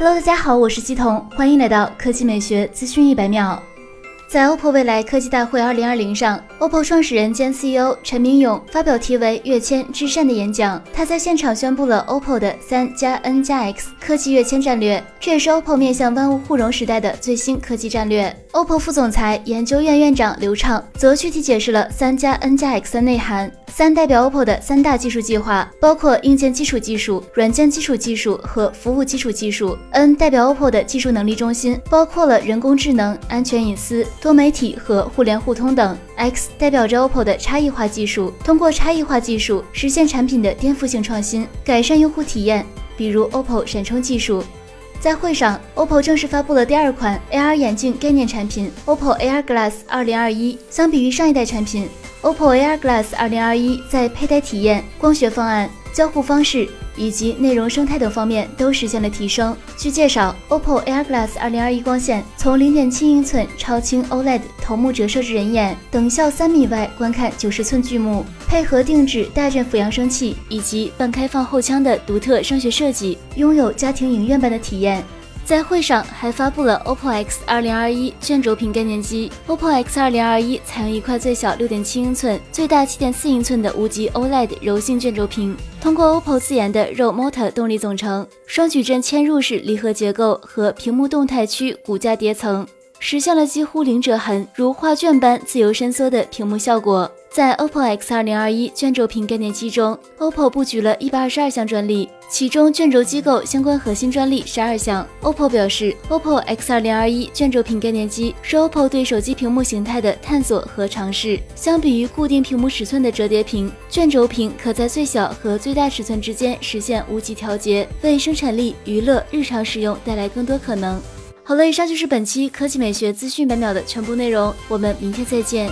Hello，大家好，我是姬彤，欢迎来到科技美学资讯一百秒。在 OPPO 未来科技大会2020上，OPPO 创始人兼 CEO 陈明勇发表题为“跃迁至善”的演讲。他在现场宣布了 OPPO 的三加 N 加 X 科技跃迁战略，这也是 OPPO 面向万物互融时代的最新科技战略。OPPO 副总裁、研究院院长刘畅则具体解释了三加 N 加 X 的内涵。三代表 OPPO 的三大技术计划，包括硬件基础技术、软件基础技术和服务基础技术。N 代表 OPPO 的技术能力中心，包括了人工智能、安全隐私、多媒体和互联互通等。X 代表着 OPPO 的差异化技术，通过差异化技术实现产品的颠覆性创新，改善用户体验，比如 OPPO 闪充技术。在会上，OPPO 正式发布了第二款 AR 眼镜概念产品 OPPO AR Glass 2021。相比于上一代产品，OPPO AR Glass 2021在佩戴体验、光学方案、交互方式。以及内容生态等方面都实现了提升。据介绍，OPPO Air Glass 2021光线从0.7英寸超清 OLED 头目折射至人眼，等效三米外观看九十寸巨幕，配合定制大振幅扬声器以及半开放后腔的独特声学设计，拥有家庭影院般的体验。在会上还发布了 OPPO X 2021卷轴屏概念机。OPPO X 2021采用一块最小6.7英寸、最大7.4英寸的无极 OLED 柔性卷轴屏，通过 OPPO 自研的 RO Motor 动力总成、双矩阵嵌入式离合结构和屏幕动态区骨架叠层，实现了几乎零折痕、如画卷般自由伸缩的屏幕效果。在 OPPO X 2021卷轴屏概念机中，OPPO 布局了一百二十二项专利，其中卷轴机构相关核心专利十二项。OPPO 表示，OPPO X 2021卷轴屏概念机是 OPPO 对手机屏幕形态的探索和尝试。相比于固定屏幕尺寸的折叠屏，卷轴屏可在最小和最大尺寸之间实现无极调节，为生产力、娱乐、日常使用带来更多可能。好了，以上就是本期科技美学资讯百秒的全部内容，我们明天再见。